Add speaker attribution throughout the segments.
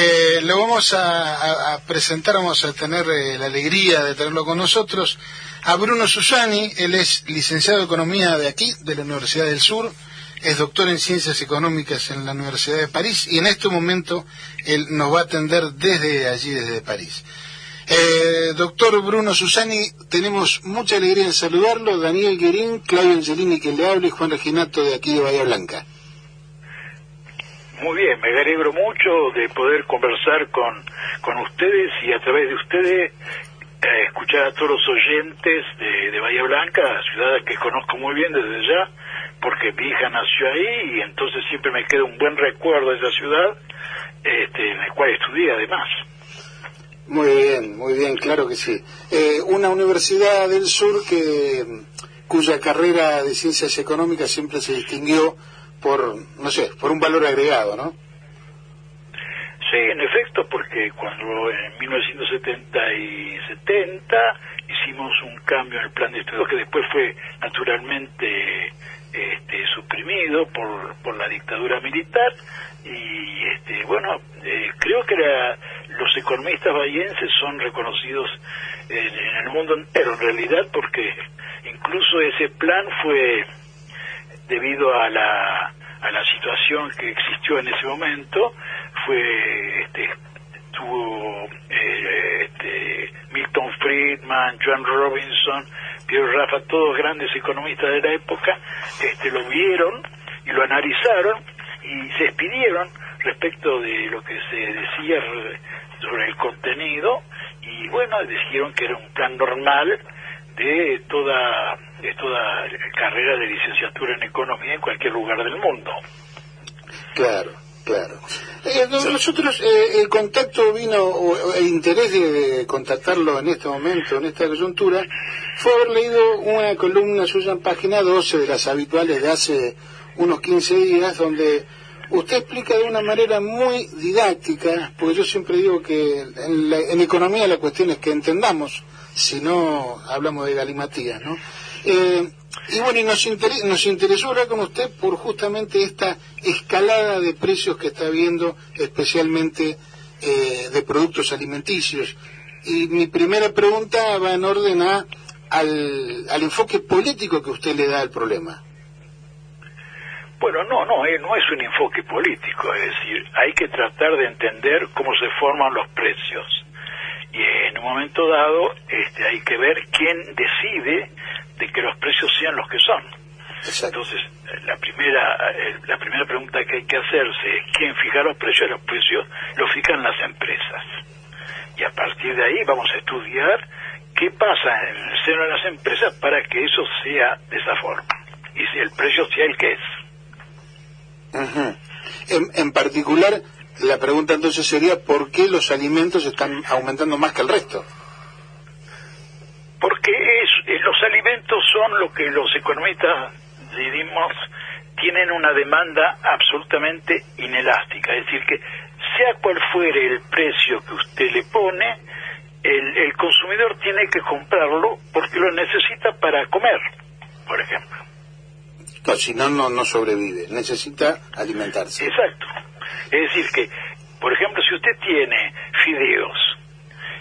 Speaker 1: Eh, lo vamos a, presentar, vamos a tener eh, la alegría de tenerlo con nosotros a Bruno Susani, él es licenciado de Economía de aquí, de la Universidad del Sur, es doctor en Ciencias Económicas en la Universidad de París y en este momento él nos va a atender desde allí, desde París. Eh, doctor Bruno Susani, tenemos mucha alegría en saludarlo. Daniel Guerín, Claudio Angelini que le habla y Juan Reginato de aquí de Bahía Blanca.
Speaker 2: Muy bien, me alegro mucho de poder conversar con, con ustedes y a través de ustedes eh, escuchar a todos los oyentes de, de, Bahía Blanca, ciudad que conozco muy bien desde ya, porque mi hija nació ahí y entonces siempre me queda un buen recuerdo de esa ciudad, este, en la cual estudié además.
Speaker 1: Muy bien, muy bien, claro que sí. Eh, una universidad del sur que cuya carrera de ciencias económicas siempre se distinguió por, no sé, por un valor agregado, ¿no?
Speaker 2: Sí, en efecto, porque cuando en 1970 y 70 hicimos un cambio en el plan de estudios que después fue naturalmente este, suprimido por, por la dictadura militar y este, bueno, eh, creo que los economistas bahienses son reconocidos en, en el mundo entero en realidad porque incluso ese plan fue debido a la, a la situación que existió en ese momento, fue este, tuvo eh, este, Milton Friedman, John Robinson, Pierre Rafa, todos grandes economistas de la época, este, lo vieron y lo analizaron y se despidieron respecto de lo que se decía sobre el contenido y bueno, dijeron que era un plan normal de toda, de toda carrera de licenciatura en economía en cualquier lugar del mundo.
Speaker 1: Claro, claro. Eh, nosotros, eh, el contacto vino, o el interés de contactarlo en este momento, en esta coyuntura, fue haber leído una columna suya en página 12 de las habituales de hace unos 15 días, donde usted explica de una manera muy didáctica, porque yo siempre digo que en, en economía la cuestión es que entendamos si no hablamos de galimatías, ¿no? Eh, y bueno, y nos, nos interesó hablar con usted por justamente esta escalada de precios que está habiendo, especialmente eh, de productos alimenticios. Y mi primera pregunta va en orden a, al, enfoque político que usted le da al problema.
Speaker 2: Bueno, no, no, eh, no es un enfoque político, es decir, hay que tratar de entender cómo se forman los precios y en un momento dado este, hay que ver quién decide de que los precios sean los que son. Entonces, la primera, eh, la primera pregunta que hay que hacerse es quién fija los precios. Los precios los fijan las empresas. Y a partir de ahí vamos a estudiar qué pasa en el seno de las empresas para que eso sea de esa forma. Y si el precio sea el que es.
Speaker 1: en, en particular, la pregunta entonces sería, ¿por qué los alimentos están aumentando más que el resto?
Speaker 2: Porque es, eh, los alimentos son lo que los economistas diríamos tienen una demanda absolutamente inelástica, es decir, que sea cual fuere el precio que usted le pone, el, el consumidor tiene que comprarlo porque lo necesita para comer, por ejemplo.
Speaker 1: No, si no, no, no sobrevive, necesita alimentarse.
Speaker 2: Exacto. Es decir, que, por ejemplo, si usted tiene fideos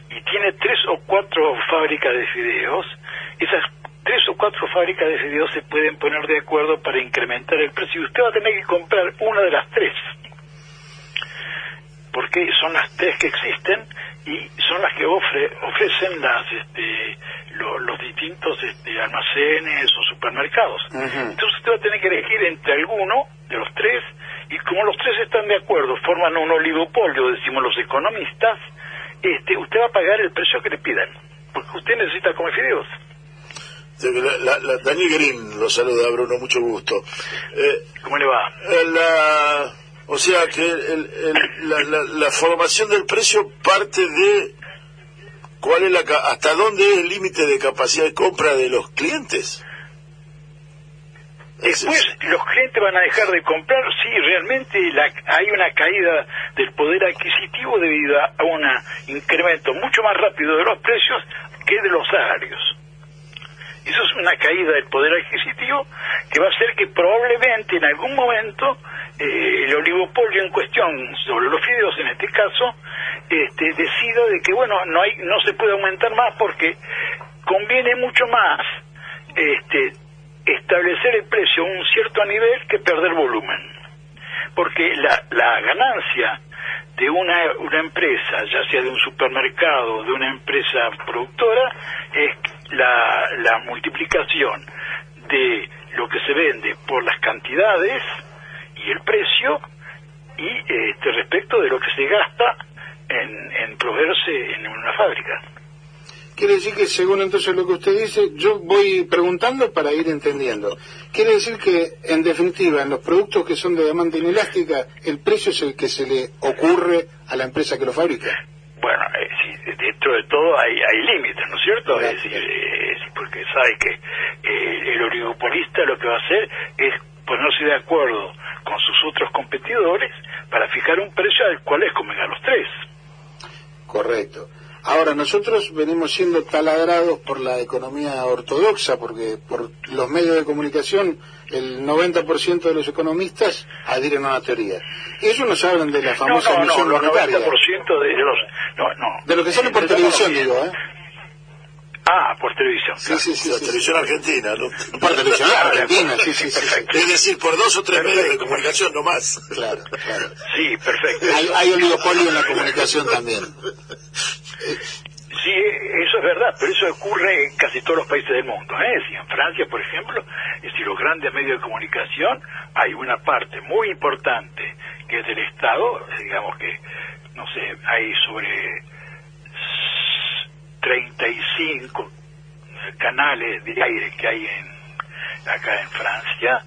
Speaker 2: y tiene tres o cuatro fábricas de fideos, esas tres o cuatro fábricas de fideos se pueden poner de acuerdo para incrementar el precio y usted va a tener que comprar una de las tres. Porque son las tres que existen y son las que ofrecen las este, los distintos este, almacenes o supermercados. Entonces usted va a tener que elegir entre alguno de los tres y como los tres están de acuerdo, forman un oligopolio, decimos los economistas, este, usted va a pagar el precio que le pidan, porque usted necesita comer fideos.
Speaker 3: Daniel Green lo saluda, Bruno, mucho gusto.
Speaker 2: Eh, ¿Cómo le va?
Speaker 3: Eh, o sea que la, formación del precio parte de cuál es la hasta dónde es el límite de capacidad de compra de los clientes.
Speaker 2: Después los clientes van a dejar de comprar si realmente hay una caída del poder adquisitivo debido a un incremento mucho más rápido de los precios que de los salarios. Eso es una caída del poder adquisitivo que va a hacer que probablemente en algún momento eh, el oligopolio en cuestión, sobre los fideos en este caso, este, decida de que bueno no hay no se puede aumentar más porque conviene mucho más este, establecer el precio a un cierto nivel que perder volumen porque la, la ganancia de una, una empresa, ya sea de un supermercado o de una empresa productora, es la, la multiplicación de lo que se vende por las cantidades y el precio y este, respecto de lo que se gasta en, en proveerse en una fábrica.
Speaker 1: Quiere decir que según entonces lo que usted dice, yo voy preguntando para ir entendiendo. Quiere decir que, en definitiva, en los productos que son de demanda inelástica, el precio es el que se le ocurre a la empresa que lo fabrica.
Speaker 2: Bueno, eh, sí, dentro de todo hay, hay límites, ¿no es cierto? Es decir, eh, porque sabe que eh, el oligopolista lo que va a hacer es ponerse de acuerdo con sus otros competidores para fijar un precio al cual les convenga a los tres.
Speaker 1: Correcto. Ahora, nosotros venimos siendo taladrados por la economía ortodoxa, porque por los medios de comunicación el 90% de los economistas adhieren a una teoría. Ellos nos hablan de la famosa
Speaker 2: no, no,
Speaker 1: emisión
Speaker 2: no, los
Speaker 1: monetaria.
Speaker 2: 90% de los... No, no.
Speaker 1: De lo que sale por
Speaker 2: damos
Speaker 1: televisión, digo, ¿eh?
Speaker 2: Ah, por televisión.
Speaker 1: Sí,
Speaker 2: claro.
Speaker 1: sí, sí.
Speaker 3: la
Speaker 1: sí,
Speaker 3: televisión argentina, ¿no?
Speaker 1: Por televisión argentina, sí, sí, sí.
Speaker 3: Es decir, por dos o tres medios de comunicación, no más.
Speaker 1: Claro, claro.
Speaker 2: Sí, perfecto.
Speaker 1: Hay, hay oligopolio en la comunicación también.
Speaker 2: Sí, eso es verdad, pero eso ocurre en casi todos los países del mundo. ¿eh? Si en Francia, por ejemplo, los grandes medios de comunicación, hay una parte muy importante que es del Estado, digamos que, no sé, hay sobre 35 canales de aire que hay en acá en Francia,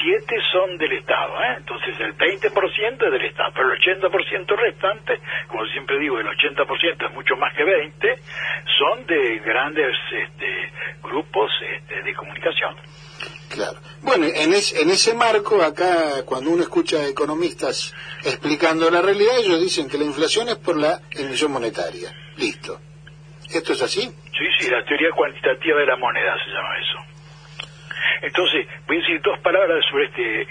Speaker 2: siete son del Estado, ¿eh? entonces el 20% es del Estado, pero el 80% restante, como siempre digo, el 80% es mucho más que 20, son de grandes este, grupos este, de comunicación.
Speaker 1: Claro. Bueno, en, es- en ese marco, acá, cuando uno escucha a economistas explicando la realidad, ellos dicen que la inflación es por la emisión monetaria. Listo. ¿Esto es así?
Speaker 2: Sí, sí, la teoría cuantitativa de la moneda se llama eso. Entonces, voy a decir dos palabras sobre este,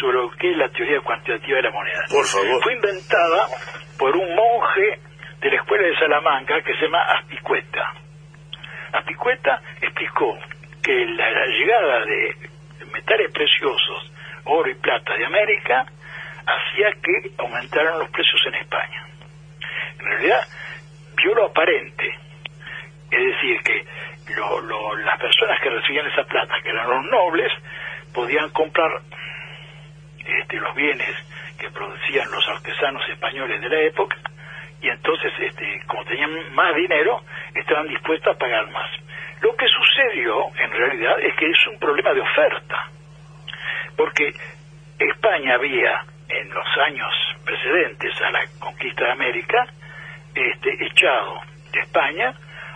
Speaker 2: sobre lo que es la teoría cuantitativa de la moneda.
Speaker 3: Por favor.
Speaker 2: Fue inventada por un monje de la escuela de Salamanca que se llama Aspicueta. Aspicueta explicó que la, la llegada de metales preciosos, oro y plata de América, hacía que aumentaran los precios en España. En realidad, vio lo aparente, es decir, que lo- lo- las personas que recibían esa plata, que eran los nobles, podían comprar este, los bienes que producían los artesanos españoles de la época y entonces, este, como tenían más dinero, estaban dispuestos a pagar más. Lo que sucedió, en realidad, es que es un problema de oferta, porque España había, en los años precedentes a la conquista de América, este, echado de España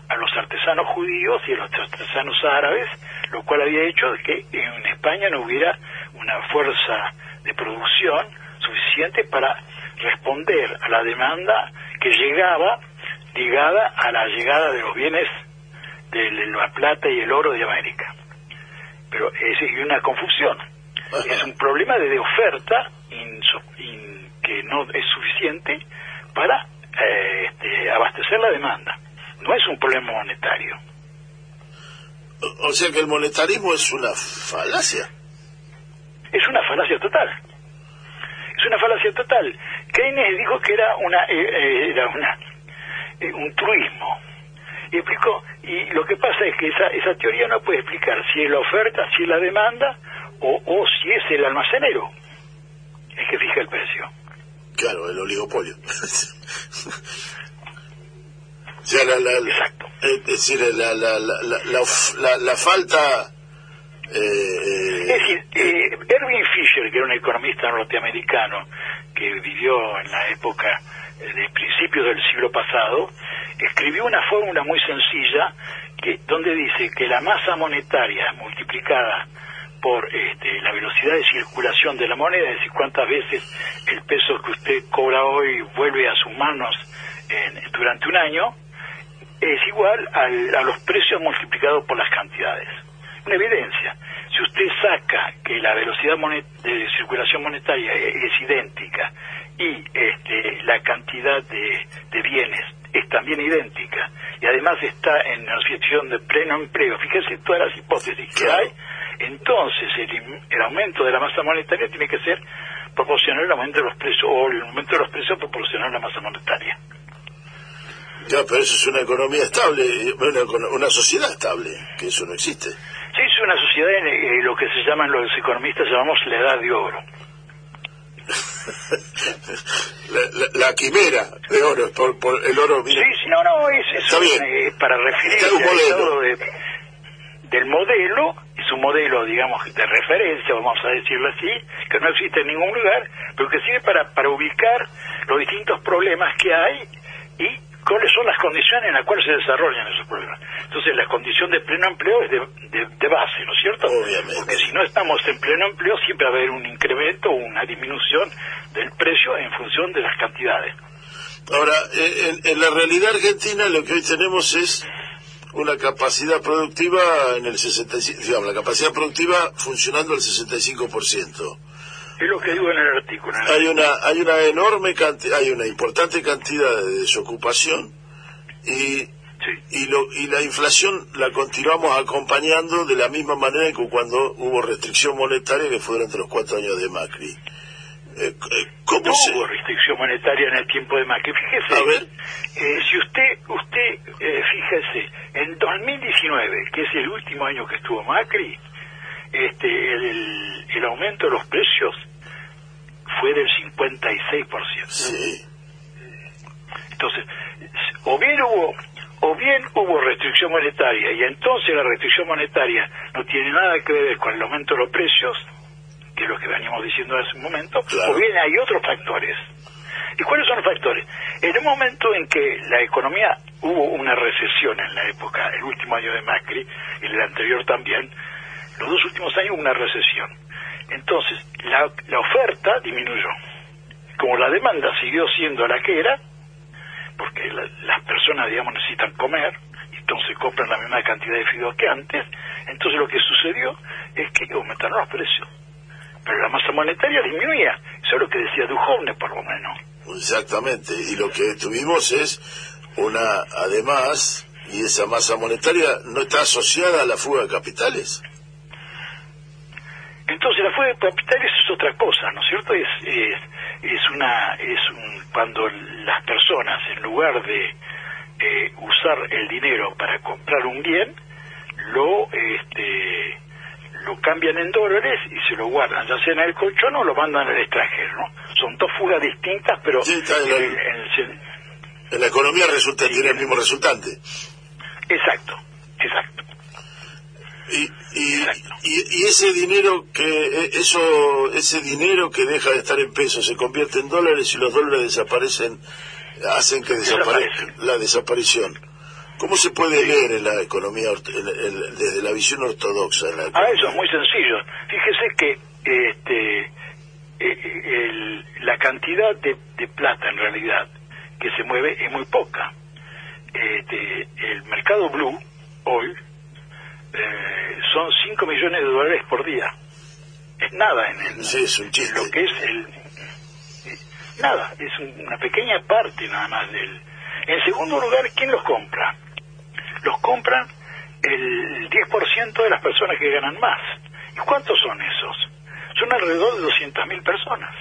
Speaker 2: a los artesanos judíos y a los artesanos árabes, lo cual había hecho de que en España no hubiera una fuerza de producción suficiente para responder a la demanda que llegaba ligada a la llegada de los bienes de la plata y el oro de América. Pero es una confusión. Es un problema de, oferta que no es suficiente para eh, este, abastecer la demanda. No es un problema monetario.
Speaker 3: O- O sea que el monetarismo es una falacia.
Speaker 2: Es una falacia total. Es una falacia total. Keynes dijo que era una eh, eh, era una eh, un truismo. Y explicó, y lo que pasa es que esa, esa teoría no puede explicar si es la oferta, si es la demanda o, o si es el almacenero el que fija el precio.
Speaker 3: Claro, el oligopolio. o sea, la, la-
Speaker 2: Exacto.
Speaker 3: es decir, la, la, la, la, falta... eh,
Speaker 2: Es
Speaker 3: eh,
Speaker 2: decir, eh, Erwin Fisher, que era un economista norteamericano que vivió en la época eh, de principios del siglo pasado, escribió una fórmula muy sencilla que donde dice que la masa monetaria multiplicada por este, la velocidad de circulación de la moneda, es decir, cuántas veces el peso que usted cobra hoy vuelve a sus manos en- durante un año, es igual a los precios multiplicados por las cantidades. Una evidencia. Si usted saca que la velocidad de circulación monetaria es, idéntica y este, la cantidad de, bienes es también idéntica y además está en una situación de pleno empleo, fíjese todas las hipótesis que hay, entonces el, el aumento de la masa monetaria tiene que ser proporcional al aumento de los precios o el aumento de los precios proporcional a la masa monetaria.
Speaker 3: Ya, pero eso es una economía estable, una, una sociedad estable, que eso no existe.
Speaker 2: Sí, es una sociedad en eh, lo que se llaman los economistas llamamos la edad de oro.
Speaker 3: la, quimera de oro, por, por el oro.
Speaker 2: Sí, sí, no, no, es, eso, eh, para referirse al estado de, del modelo, es un modelo, digamos, de referencia, vamos a decirlo así, que no existe en ningún lugar, pero que sirve para, para ubicar los distintos problemas que hay y cuáles son las condiciones en las cuales se desarrollan esos problemas. Entonces, la condición de pleno empleo es de, de, base, ¿no es cierto?
Speaker 3: Obviamente.
Speaker 2: Porque si no estamos en pleno empleo, siempre va a haber un incremento o una disminución del precio en función de las cantidades.
Speaker 3: Ahora, en, en la realidad argentina lo que hoy tenemos es una capacidad productiva en el 65, digamos, la capacidad productiva funcionando al 65%.
Speaker 2: Es lo que digo en el artículo.
Speaker 3: Hay una hay una enorme cantidad, hay una importante cantidad de desocupación y y, lo, y la inflación la continuamos acompañando de la misma manera que cuando hubo restricción monetaria que fue durante los cuatro años de Macri.
Speaker 2: Eh, eh, ¿Cómo no hubo restricción monetaria en el tiempo de Macri. Fíjese,
Speaker 3: A ver.
Speaker 2: Eh, si usted, usted fíjese, en 2019, que es el último año que estuvo Macri, este, el, el aumento de los precios fue del 56%.
Speaker 3: Sí.
Speaker 2: Entonces, o bien hubo o bien hubo restricción monetaria y entonces la restricción monetaria no tiene nada que ver con el aumento de los precios, que es lo que veníamos diciendo hace un momento, o bien hay otros factores. ¿Y cuáles son los factores? En un momento en que la economía hubo una recesión en la época, el último año de Macri y el anterior también, los dos últimos años hubo una recesión. Entonces, la, la oferta disminuyó. Como la demanda siguió siendo la que era, porque las personas, digamos, necesitan comer, entonces compran la misma cantidad de fideos que antes, entonces lo que sucedió es que aumentaron los precios. Pero la masa monetaria disminuía, eso es lo que decía Duhovne por lo menos.
Speaker 3: Exactamente, y lo que tuvimos es una, además, y esa masa monetaria no está asociada a la fuga de capitales.
Speaker 2: Entonces la fuga de capitales es otra cosa, ¿no es cierto? Es, es, es una, es un, cuando las personas, en lugar de eh, usar el dinero para comprar un bien, lo, este, lo cambian en dólares y se lo guardan, ya sea en el colchón o lo mandan al extranjero, ¿no? Son dos fugas distintas, pero
Speaker 3: en, la economía resulta tiene el mismo resultante.
Speaker 2: Exacto, exacto.
Speaker 3: Y, y, ese dinero que e, eso ese dinero que deja de estar en pesos se convierte en dólares y los dólares desaparecen hacen que desaparezca la desaparición. Cómo se puede leer en la economía desde la visión ortodoxa la
Speaker 2: ah eso es muy sencillo. Fíjese que este e, la cantidad de, de, plata en realidad que se mueve es muy poca. Este, el mercado blue hoy eh, son 5 millones de dólares por día. Es nada en, el, lo que es el... Nada, es una pequeña parte nada más del... En segundo lugar, ¿quién los compra? Los compran el 10% de las personas que ganan más. ¿Y cuántos son esos? Son alrededor de 200.000 personas.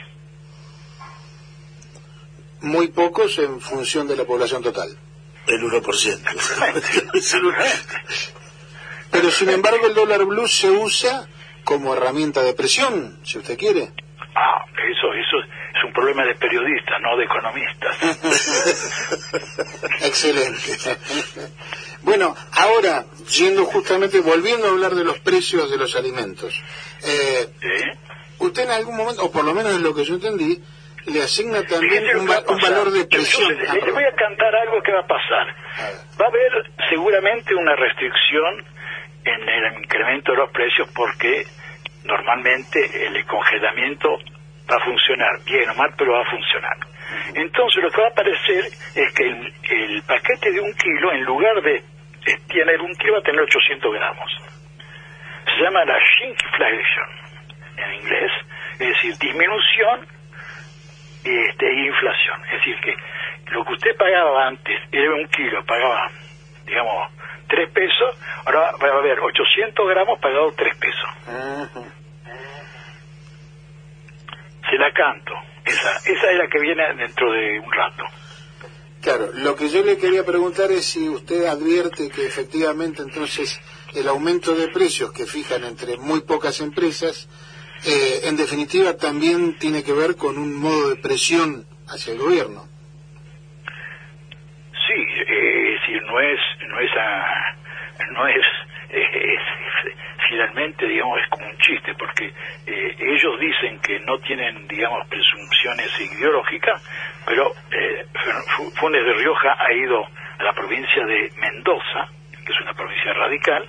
Speaker 1: Muy pocos en función de la población total.
Speaker 3: El 1%.
Speaker 1: Pero sin embargo el dólar blue se usa como herramienta de presión, si usted quiere.
Speaker 2: Ah, eso, eso es un problema de periodistas, no de economistas.
Speaker 1: Excelente. Bueno, ahora, yendo justamente, volviendo a hablar de los precios de los alimentos. Eh, Usted en algún momento, o por lo menos es lo que yo entendí, le asigna también un, valor de presión.
Speaker 2: le, voy a cantar algo que va a pasar. Va a haber seguramente una restricción en el incremento de los precios porque normalmente el congelamiento va a funcionar, bien o mal, pero va a funcionar. Entonces lo que va a aparecer es que el, paquete de un kilo, en lugar de tener un kilo, va a tener 800 gramos. Se llama la shrinkflation en inglés, es decir, disminución este, e inflación. Es decir, que lo que usted pagaba antes, era un kilo, pagaba, digamos, 3 pesos, ahora va a haber 800 gramos pagado 3 pesos. Se la canto. Esa, esa es la que viene dentro de un rato.
Speaker 1: Claro, lo que yo le quería preguntar es si usted advierte que efectivamente entonces el aumento de precios que fijan entre muy pocas empresas, eh, en definitiva también tiene que ver con un modo de presión hacia el gobierno.
Speaker 2: Sí, eh, es decir, no es, no es, finalmente, digamos, es como un chiste, porque eh, ellos dicen que no tienen, digamos, presunciones ideológicas, pero eh, Funes de Rioja ha ido a la provincia de Mendoza, que es una provincia radical,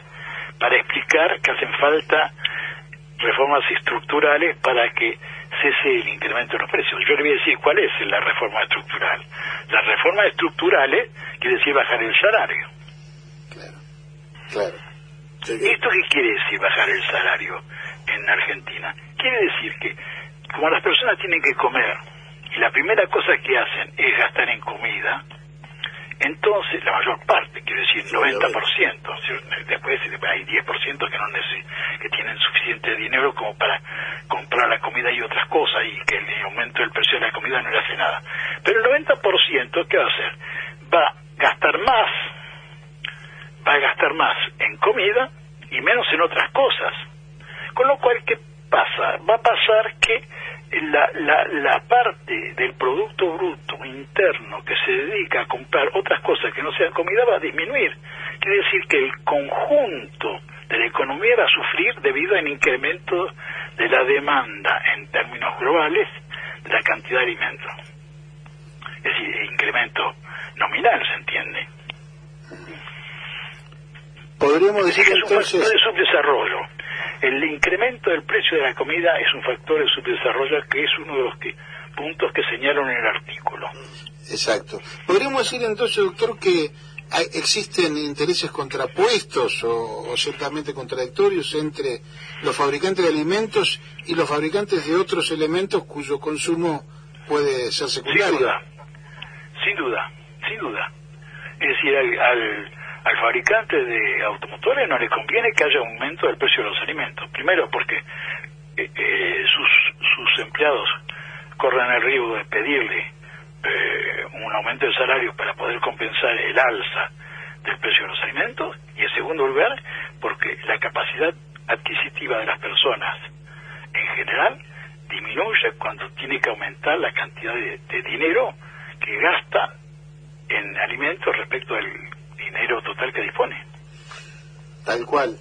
Speaker 2: para explicar que hacen falta reformas estructurales para que cese el incremento de los precios. Yo le voy a decir cuál es la reforma estructural. Las reformas estructurales quiere decir bajar el salario.
Speaker 1: Claro.
Speaker 2: ¿Esto qué quiere decir bajar el salario en Argentina? Quiere decir que como las personas tienen que comer y la primera cosa que hacen es gastar en comida, entonces la mayor parte, quiero decir 90%, después hay 10% que no que tienen suficiente dinero como para comprar la comida y otras cosas y que el aumento del precio de la comida no le hace nada. Pero el 90%, ¿qué va a hacer? Va a gastar más va a gastar más en comida y menos en otras cosas. Con lo cual, ¿qué pasa? Va a pasar que la, la, la parte del Producto Bruto interno que se dedica a comprar otras cosas que no sean comida va a disminuir. Quiere decir que el conjunto de la economía va a sufrir debido al incremento de la demanda en términos globales de la cantidad de alimentos. Es decir, incremento nominal, ¿se entiende?
Speaker 1: Podríamos decir
Speaker 2: que
Speaker 1: entonces...
Speaker 2: Es un factor de subdesarrollo. El incremento del precio de la comida es un factor de subdesarrollo que es uno de los que, puntos que señalan en el artículo.
Speaker 1: Exacto. Podríamos decir entonces, doctor, que existen intereses contrapuestos o, o, ciertamente contradictorios entre los fabricantes de alimentos y los fabricantes de otros elementos cuyo consumo puede ser secundario.
Speaker 2: Sin duda, sin duda, sin duda. Es decir, al al fabricante de automotores no le conviene que haya aumento del precio de los alimentos. Primero porque eh, eh, sus, sus empleados corren el riesgo de pedirle eh, un aumento de salario para poder compensar el alza del precio de los alimentos. Y en segundo lugar, porque la capacidad adquisitiva de las personas en general disminuye cuando tiene que aumentar la cantidad de, de dinero que gasta en alimentos respecto al dinero total que dispone.
Speaker 1: Tal cual.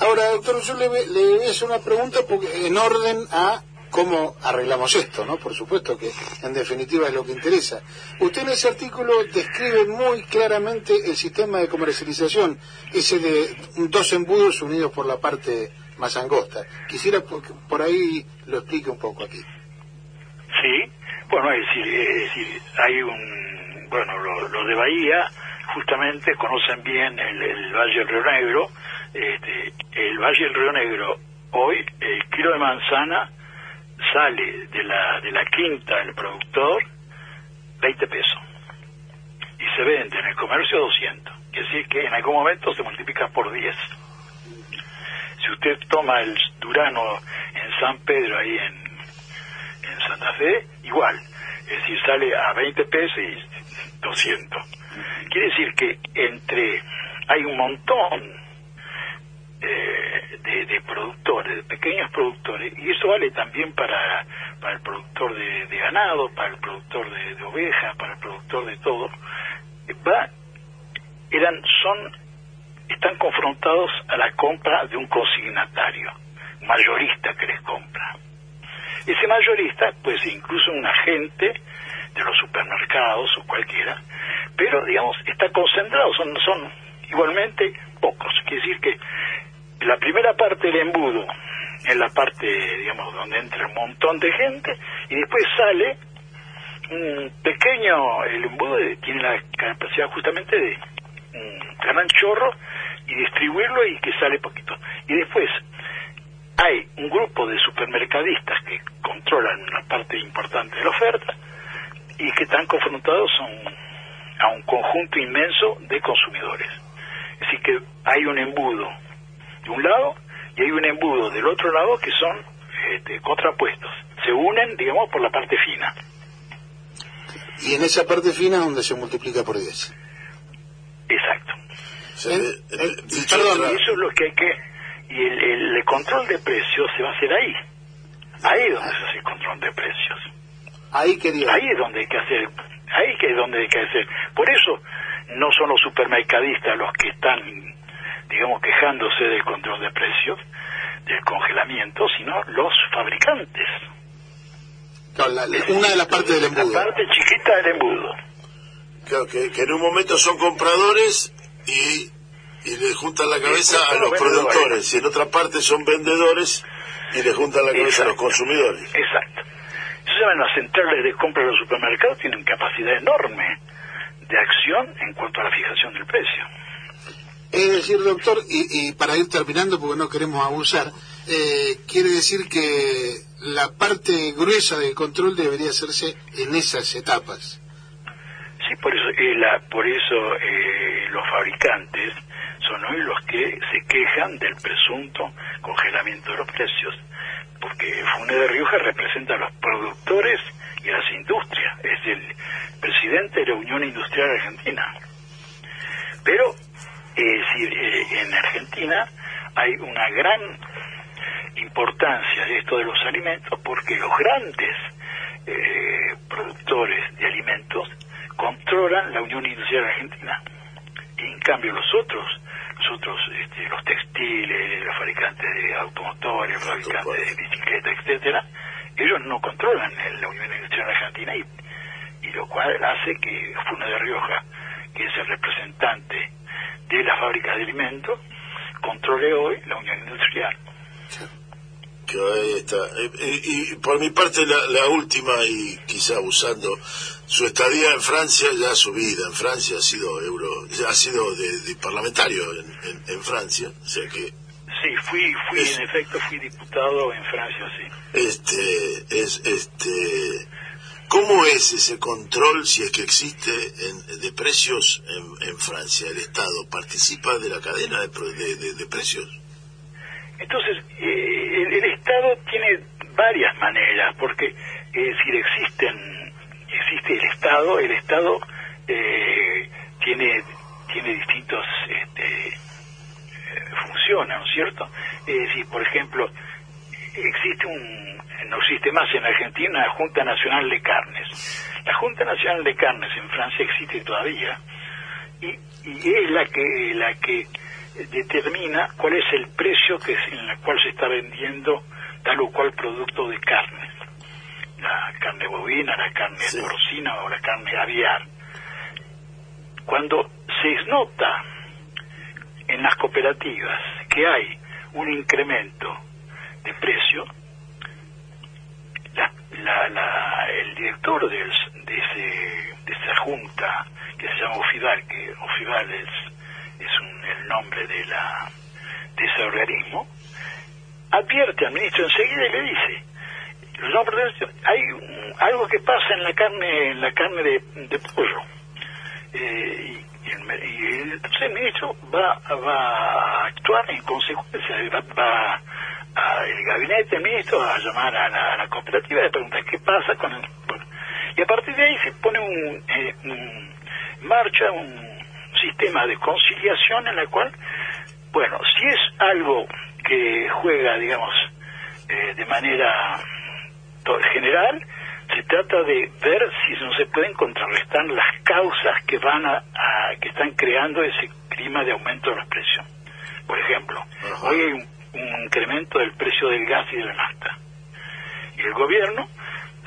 Speaker 1: Ahora, doctor, yo le, le voy a hacer una pregunta porque en orden a cómo arreglamos esto, ¿no? Por supuesto que en definitiva es lo que interesa. Usted en ese artículo describe muy claramente el sistema de comercialización, ese de dos embudos unidos por la parte más angosta. Quisiera que por ahí lo explique un poco aquí.
Speaker 2: Sí, bueno, es decir, es decir hay un, bueno, lo de Bahía justamente conocen bien el, Valle del Río Negro. Este, el Valle del Río Negro, hoy el kilo de manzana sale de la, de la quinta del productor 20 pesos y se vende en el comercio 200. Quiere decir que en algún momento se multiplica por 10. Si usted toma el Durano en San Pedro, ahí en, en Santa Fe, igual. Es decir, sale a 20 pesos y 200 Quiere decir que entre hay un montón eh, de, productores, de pequeños productores, y eso vale también para, para el productor de, ganado, para el productor de, ovejas, para el productor de todo, va, eran, son, están confrontados a la compra de un consignatario, mayorista que les compra. Ese mayorista, pues incluso un agente de los supermercados o cualquiera, pero digamos está concentrado, son, son igualmente pocos. Quiere decir que la primera parte del embudo es la parte, digamos, donde entra un montón de gente y después sale un pequeño, el embudo tiene la capacidad justamente de un gran chorro y distribuirlo y que sale poquito. Y después hay un grupo de supermercadistas que controlan una parte importante de la oferta y que están confrontados a un, a un conjunto inmenso de consumidores. Así que hay un embudo de un lado y hay un embudo del otro lado que son este, contrapuestos. Se unen, digamos, por la parte fina.
Speaker 1: Y en esa parte fina es donde se multiplica por 10.
Speaker 2: Exacto.
Speaker 1: En-
Speaker 3: eh, eh,
Speaker 1: perdón,
Speaker 2: eso es lo que hay que... Y el, control de precios se va a hacer ahí. Ahí es donde se hace el control de precios.
Speaker 1: Ahí quería.
Speaker 2: Ahí es donde hay que hacer... Ahí que es donde hay que hacer. Por eso no son los supermercadistas los que están, digamos, quejándose del control de precios, del congelamiento, sino los fabricantes.
Speaker 1: Claro, la- la- una de las partes del embudo.
Speaker 2: La parte chiquita del embudo.
Speaker 3: Claro, que, que en un momento son compradores y, y le juntan la cabeza a los productores, y en otra parte son vendedores y le juntan la cabeza a los consumidores.
Speaker 2: Exacto. Llaman las centrales de compra de los supermercados, tienen capacidad enorme de acción en cuanto a la fijación del precio.
Speaker 1: Es decir, doctor, y, y para ir terminando, porque no queremos abusar, eh, quiere decir que la parte gruesa del control debería hacerse en esas etapas.
Speaker 2: Sí, por eso, eh, la- por eso eh, los fabricantes son hoy los que se quejan del presunto congelamiento de los precios, porque Fune de Rioja representa a los productores y a las industrias, es el presidente de la Unión Industrial Argentina. Pero, es decir, eh, en Argentina hay una gran importancia de esto de los alimentos porque los grandes eh, productores de alimentos controlan la Unión Industrial Argentina. Y en cambio los otros, los otros, este, los textiles, los fabricantes de automotores, los fabricantes de bicicletas, etcétera, ellos no controlan la Unión Industrial Argentina y, y lo cual hace que Funo de Rioja, que es el representante de las fábricas de alimentos, controle hoy la Unión Industrial.
Speaker 3: Que ahí está. Eh, eh, Y, por mi parte, la, la última, y quizá usando su estadía en Francia, ya su vida en Francia ha sido euro, ha sido de, de parlamentario en, en- en Francia, o sea que
Speaker 2: Sí, fui, fui,
Speaker 3: Es-
Speaker 2: en efecto, fui diputado en Francia, sí.
Speaker 3: este es este cómo es ese control si es que existe en- de precios en, en Francia el Estado participa de la cadena de- de- de precios
Speaker 2: Entonces, eh, el, el Estado tiene varias maneras, porque, es decir, existen, existe el Estado, el Estado eh, tiene, tiene distintos, este, eh, funciona, ¿no es cierto? Es decir, por ejemplo, existe un, no existe más en Argentina, la Junta Nacional de Carnes. La Junta Nacional de Carnes en Francia existe todavía y, y es la que la que determina cuál es el precio que es- en el cual se está vendiendo tal o cual producto de carne. La carne bovina, la carne
Speaker 3: Sí.
Speaker 2: porcina o la carne aviar. Cuando se nota en las cooperativas que hay un incremento de precio, la- la- la- el director de, ese- de esa junta que se llama OFIDAL, que OFIDAL es, es un- el nombre de, la, de ese organismo, advierte al ministro enseguida y le dice, de- hay algo que pasa en la carne en la carne de, pollo. Eh, y, entonces el ministro va, va a actuar en consecuencia, va, va a- el gabinete ministro va a llamar a la, cooperativa y le preguntar qué pasa con el... con- y a partir de ahí se pone un, eh, un- marcha un sistema de conciliación en la cual, bueno, si es algo que juega, digamos, eh, de manera general, se trata de ver si no se pueden contrarrestar las causas que van a, a- que están creando ese clima de aumento de los precios. Por ejemplo,
Speaker 3: Ajá.
Speaker 2: hoy hay un, un incremento del precio del gas y de la nafta. Y el gobierno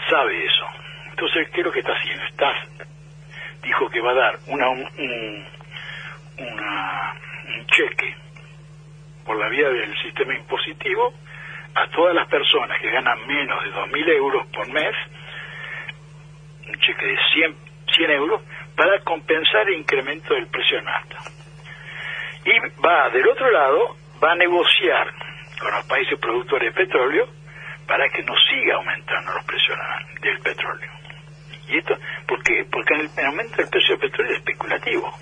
Speaker 2: sabe eso. Entonces, ¿qué es lo que está haciendo? Está, dijo que va a dar una, un, un- una- un cheque por la vía del sistema impositivo a todas las personas que ganan menos de 2.000 euros por mes, un cheque de 100, 100 euros para compensar el incremento del precio de nafta. Y va del otro lado, va a negociar con los países productores de petróleo para que no siga aumentando los precios del petróleo. ¿Y esto? Porque, porque el, aumento del precio del petróleo es especulativo.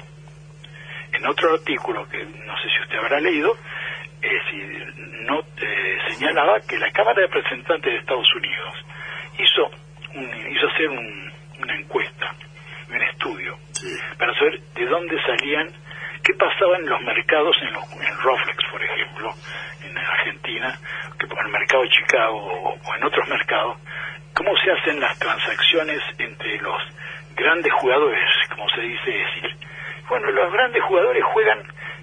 Speaker 2: En otro artículo que no sé si usted habrá leído, eh, no, eh, señalaba que la Cámara de Representantes de Estados Unidos hizo, hizo hacer una encuesta, un estudio, para saber de dónde salían, qué pasaba en los mercados, en, los, en Roflex, por ejemplo, en Argentina, que en el mercado de Chicago o, en otros mercados, cómo se hacen las transacciones entre los grandes jugadores, como se dice decir. Bueno, los grandes jugadores juegan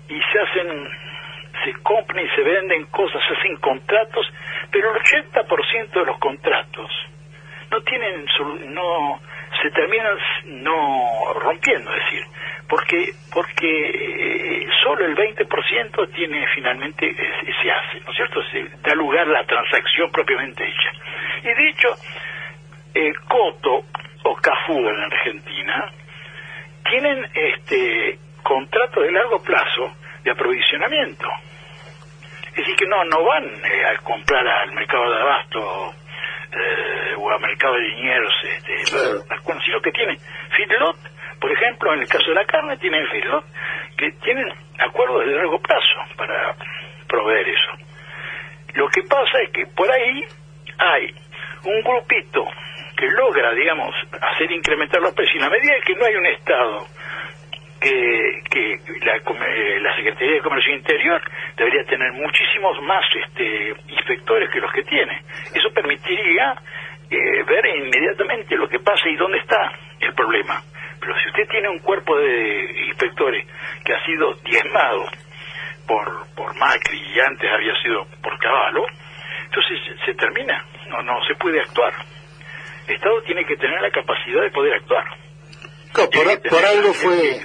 Speaker 2: y se hacen, se compran y se venden cosas, se hacen contratos, pero el 80% de los contratos no tienen, no, se terminan no rompiendo, es decir, porque porque eh, solo el 20% tiene finalmente se hace, ¿no es cierto? Se da lugar a la transacción propiamente hecha. Y de hecho, el Coto o Cafú en Argentina tienen este contratos de largo plazo de aprovisionamiento. Es decir, que no no van eh, a comprar al mercado de abasto eh, o al mercado de dineros, este, sino que tienen feedlot, por ejemplo, en el caso de la carne, tienen feedlot que tienen acuerdos de largo plazo para proveer eso. Lo que pasa es que por ahí hay un grupito que logra, digamos, hacer incrementar los precios. Y a medida que no hay un Estado que, que la, eh, la, Secretaría de Comercio Interior debería tener muchísimos más este, inspectores que los que tiene. Eso permitiría eh, ver inmediatamente lo que pasa y dónde está el problema. Pero si usted tiene un cuerpo de inspectores que ha sido diezmado por, por Macri y antes había sido por Caballo, entonces se termina, no, no se puede actuar. El Estado tiene que tener la capacidad de poder actuar.
Speaker 1: Por, algo fue...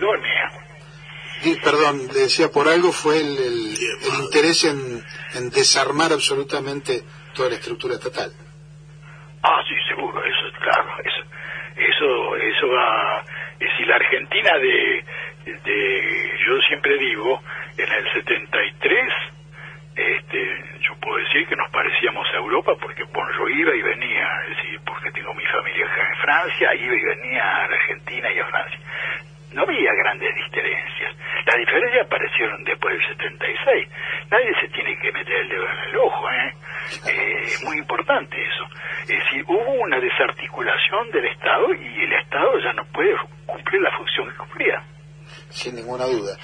Speaker 1: perdón, le decía, por algo fue el, interés en, en, desarmar absolutamente toda la estructura estatal.
Speaker 2: Ah, sí, seguro, eso es claro. Eso, eso, eso va... Es decir, la Argentina de, de, yo siempre digo, en el 73 este, yo puedo decir que nos parecíamos a Europa porque bueno, yo iba y venía, es decir, porque tengo mi familia acá en Francia, iba y venía a Argentina y a Francia. No había grandes diferencias. Las diferencias aparecieron después del 76. Nadie se tiene que meter el dedo en el ojo, ¿eh? ¿eh? Es muy importante eso. Es decir, hubo una desarticulación del Estado y el Estado ya no puede cumplir la función que cumplía.
Speaker 1: Sin ninguna duda.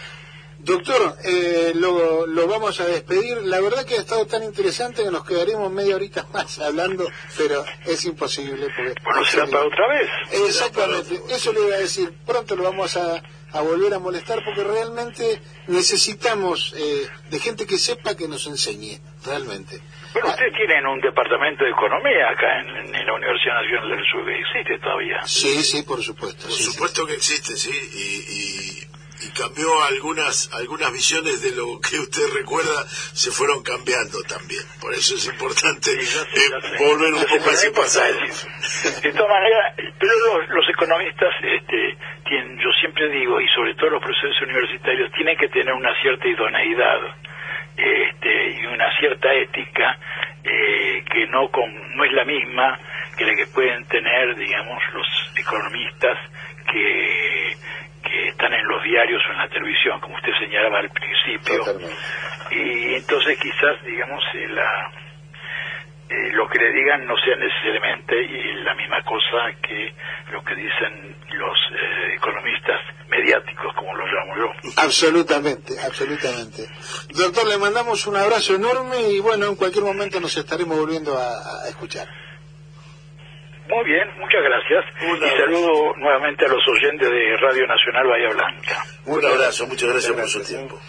Speaker 1: Doctor, eh, lo, lo, vamos a despedir. La verdad que ha estado tan interesante que nos quedaremos media horita más hablando, pero es imposible.
Speaker 2: Porque bueno, será para otra vez.
Speaker 1: Exactamente, eso le iba a decir. Pronto lo vamos a, a volver a molestar porque realmente necesitamos eh, de gente que sepa que nos enseñe, realmente.
Speaker 2: Bueno, ustedes tienen un departamento de economía acá en, la Universidad Nacional del Sur, ¿existe todavía?
Speaker 1: Sí, sí, por supuesto.
Speaker 3: Por supuesto que existe, sí, y, y y cambió algunas algunas visiones de lo que usted recuerda se fueron cambiando también por eso es importante eh, volver un poco a ese pasado
Speaker 2: de todas maneras pero los, economistas este yo siempre digo y sobre todo los profesores universitarios tienen que tener una cierta idoneidad este, y una cierta ética eh, que no no es la misma que la que pueden tener digamos los economistas que que están en los diarios o en la televisión, como usted señalaba al principio. Y entonces quizás, digamos, eh, la, eh, lo que le digan no sea necesariamente la misma cosa que lo que dicen los eh, economistas mediáticos, como los llamo yo.
Speaker 1: Absolutamente, absolutamente. Doctor, le mandamos un abrazo enorme y bueno, en cualquier momento nos estaremos volviendo a escuchar.
Speaker 2: Muy bien, muchas gracias. y saludo nuevamente a los oyentes de Radio Nacional Bahía Blanca.
Speaker 3: Un abrazo, muchas gracias por su tiempo.